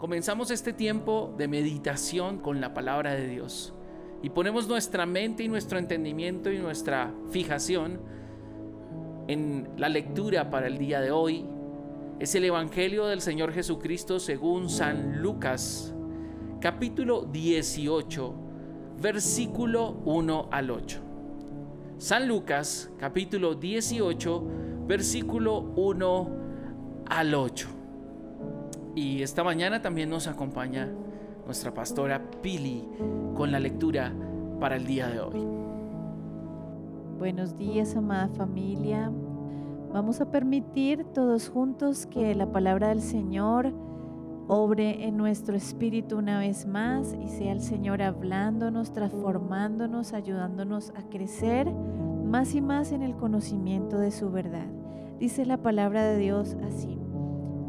comenzamos este tiempo de meditación con la palabra de Dios y ponemos nuestra mente y nuestro entendimiento y nuestra fijación en la lectura para el día de hoy, es el Evangelio del Señor Jesucristo según San Lucas, capítulo 18, versículo 1 al 8. San Lucas, capítulo 18, versículo 1 al 8. Y esta mañana también nos acompaña nuestra pastora Pili con la lectura para el día de hoy. Buenos días, amada familia. Vamos a permitir todos juntos que la palabra del Señor obre en nuestro espíritu una vez más y sea el Señor hablándonos, transformándonos, ayudándonos a crecer más y más en el conocimiento de su verdad. Dice la palabra de Dios así.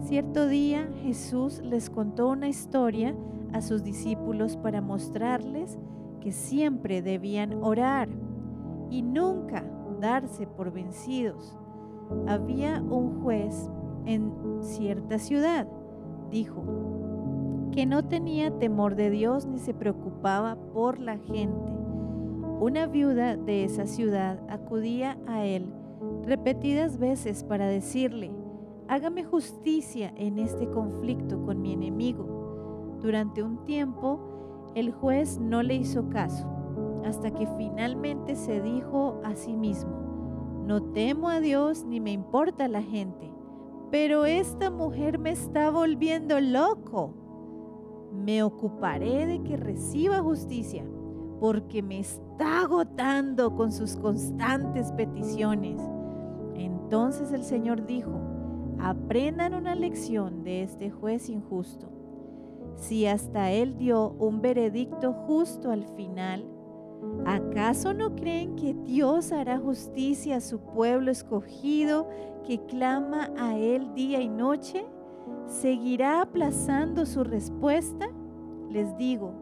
Cierto día Jesús les contó una historia a sus discípulos para mostrarles que siempre debían orar y nunca darse por vencidos había un juez en cierta ciudad, dijo, que no tenía temor de Dios ni se preocupaba por la gente. Una viuda de esa ciudad acudía a él repetidas veces para decirle, hágame justicia en este conflicto con mi enemigo. Durante un tiempo, el juez no le hizo caso, hasta que finalmente se dijo a sí mismo, no temo a Dios ni me importa la gente, pero esta mujer me está volviendo loco. Me ocuparé de que reciba justicia, porque me está agotando con sus constantes peticiones. Entonces el Señor dijo, aprendan una lección de este juez injusto. Si hasta él dio un veredicto justo al final, ¿Acaso no creen que Dios hará justicia a su pueblo escogido que clama a Él día y noche? ¿Seguirá aplazando su respuesta? Les digo,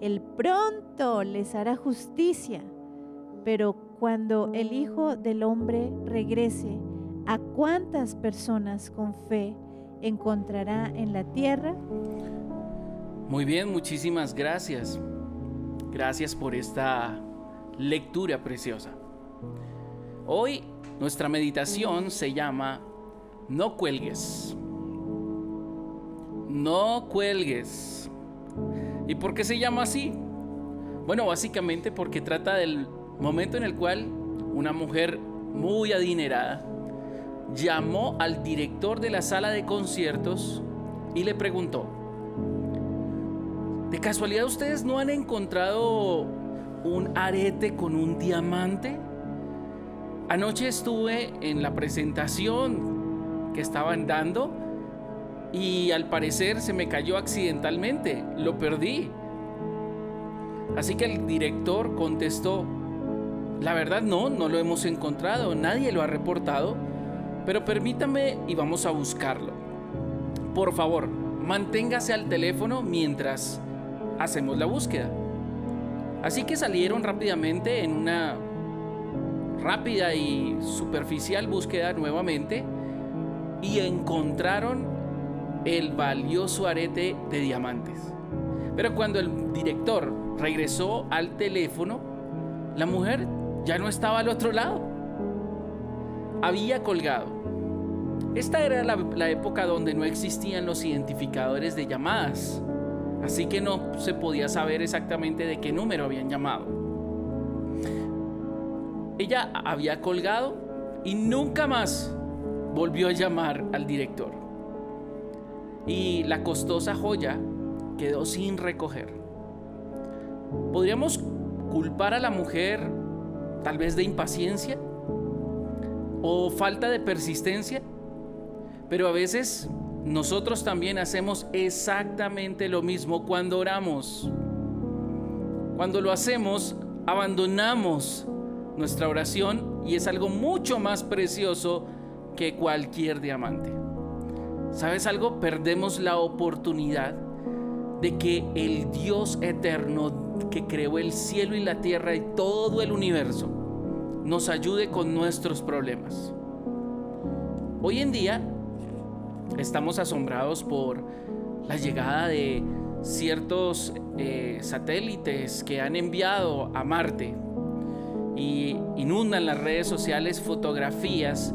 Él pronto les hará justicia, pero cuando el Hijo del Hombre regrese, ¿a cuántas personas con fe encontrará en la tierra? Muy bien, muchísimas gracias. Gracias por esta lectura preciosa. Hoy nuestra meditación se llama No cuelgues. No cuelgues. ¿Y por qué se llama así? Bueno, básicamente porque trata del momento en el cual una mujer muy adinerada llamó al director de la sala de conciertos y le preguntó, ¿De casualidad ustedes no han encontrado un arete con un diamante? Anoche estuve en la presentación que estaban dando y al parecer se me cayó accidentalmente, lo perdí. Así que el director contestó, la verdad no, no lo hemos encontrado, nadie lo ha reportado, pero permítame y vamos a buscarlo. Por favor, manténgase al teléfono mientras hacemos la búsqueda. Así que salieron rápidamente en una rápida y superficial búsqueda nuevamente y encontraron el valioso arete de diamantes. Pero cuando el director regresó al teléfono, la mujer ya no estaba al otro lado. Había colgado. Esta era la, la época donde no existían los identificadores de llamadas. Así que no se podía saber exactamente de qué número habían llamado. Ella había colgado y nunca más volvió a llamar al director. Y la costosa joya quedó sin recoger. ¿Podríamos culpar a la mujer tal vez de impaciencia o falta de persistencia? Pero a veces nosotros también hacemos exactamente lo mismo cuando oramos. Cuando lo hacemos, abandonamos nuestra oración y es algo mucho más precioso que cualquier diamante. ¿Sabes algo? Perdemos la oportunidad de que el Dios eterno que creó el cielo y la tierra y todo el universo nos ayude con nuestros problemas. Hoy en día Estamos asombrados por la llegada de ciertos eh, satélites que han enviado a Marte y inundan las redes sociales fotografías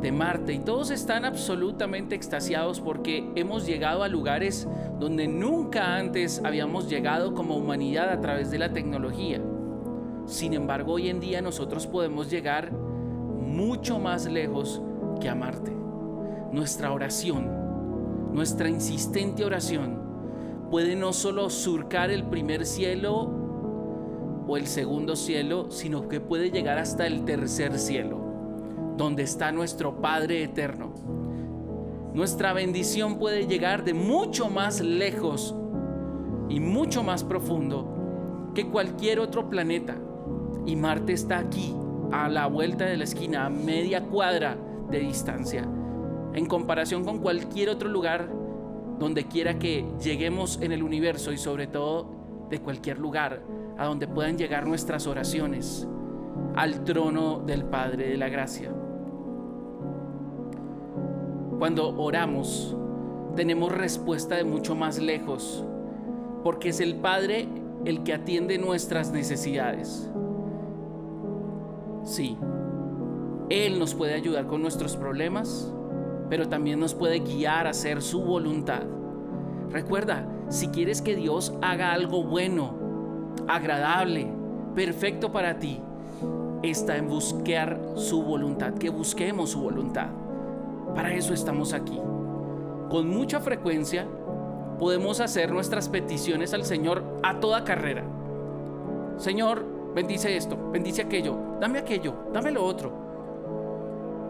de Marte y todos están absolutamente extasiados porque hemos llegado a lugares donde nunca antes habíamos llegado como humanidad a través de la tecnología. Sin embargo, hoy en día nosotros podemos llegar mucho más lejos que a Marte. Nuestra oración, nuestra insistente oración, puede no solo surcar el primer cielo o el segundo cielo, sino que puede llegar hasta el tercer cielo, donde está nuestro Padre eterno. Nuestra bendición puede llegar de mucho más lejos y mucho más profundo que cualquier otro planeta. Y Marte está aquí, a la vuelta de la esquina, a media cuadra de distancia, en comparación con cualquier otro lugar donde quiera que lleguemos en el universo y sobre todo de cualquier lugar a donde puedan llegar nuestras oraciones al trono del Padre de la Gracia. Cuando oramos, tenemos respuesta de mucho más lejos, porque es el Padre el que atiende nuestras necesidades. Sí, Él nos puede ayudar con nuestros problemas, pero también nos puede guiar a hacer su voluntad. Recuerda, si quieres que Dios haga algo bueno, agradable, perfecto para ti, está en buscar su voluntad, que busquemos su voluntad. Para eso estamos aquí. Con mucha frecuencia podemos hacer nuestras peticiones al Señor a toda carrera. Señor, bendice esto, bendice aquello, dame aquello, dame lo otro.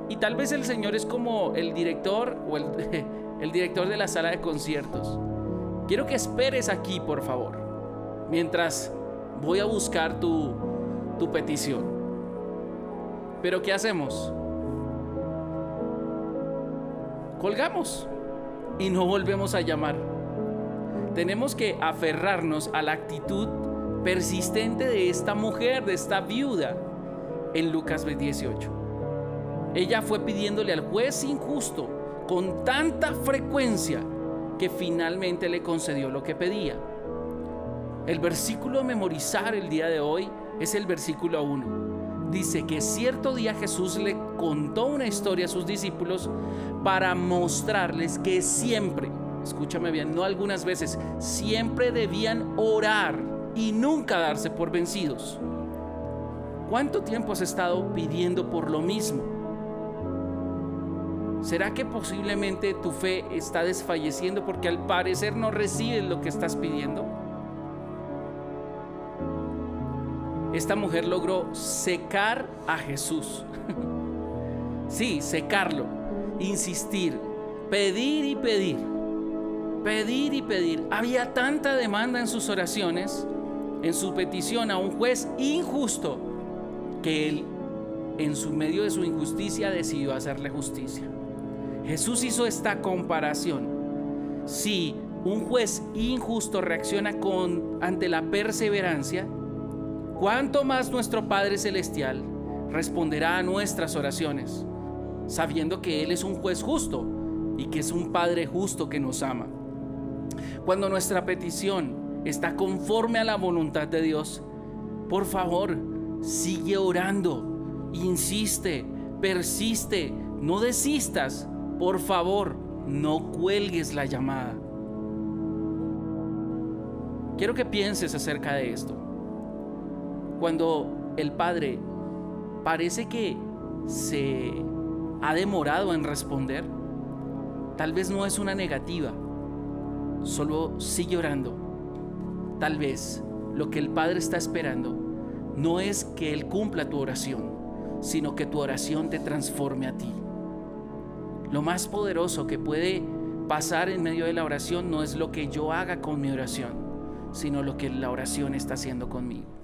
Y tal vez el Señor es como el director o el, director de la sala de conciertos. Quiero que esperes aquí, por favor, mientras voy a buscar tu, tu petición. Pero ¿qué hacemos? Colgamos y no volvemos a llamar. Tenemos que aferrarnos a la actitud persistente de esta mujer, de esta viuda, en Lucas 18. Ella fue pidiéndole al juez injusto con tanta frecuencia que finalmente le concedió lo que pedía. El versículo a memorizar el día de hoy es el versículo 1. Dice que cierto día Jesús le contó una historia a sus discípulos para mostrarles que siempre, escúchame bien, no algunas veces, siempre debían orar y nunca darse por vencidos. ¿Cuánto tiempo has estado pidiendo por lo mismo? ¿Será que posiblemente tu fe está desfalleciendo porque al parecer no recibes lo que estás pidiendo? Esta mujer logró secar a Jesús. sí, secarlo, insistir, pedir y pedir, pedir y pedir. Había tanta demanda en sus oraciones, en su petición a un juez injusto, que él, en su medio de su injusticia, decidió hacerle justicia. Jesús hizo esta comparación. Si un juez injusto reacciona con ante la perseverancia, ¿cuánto más nuestro Padre celestial responderá a nuestras oraciones, sabiendo que él es un juez justo y que es un Padre justo que nos ama? Cuando nuestra petición está conforme a la voluntad de Dios, por favor, sigue orando, insiste, persiste, no desistas por favor, no cuelgues la llamada. Quiero que pienses acerca de esto. Cuando el Padre parece que se ha demorado en responder, tal vez no es una negativa, solo sigue orando. Tal vez lo que el Padre está esperando no es que Él cumpla tu oración, sino que tu oración te transforme a ti. Lo más poderoso que puede pasar en medio de la oración no es lo que yo haga con mi oración, sino lo que la oración está haciendo conmigo.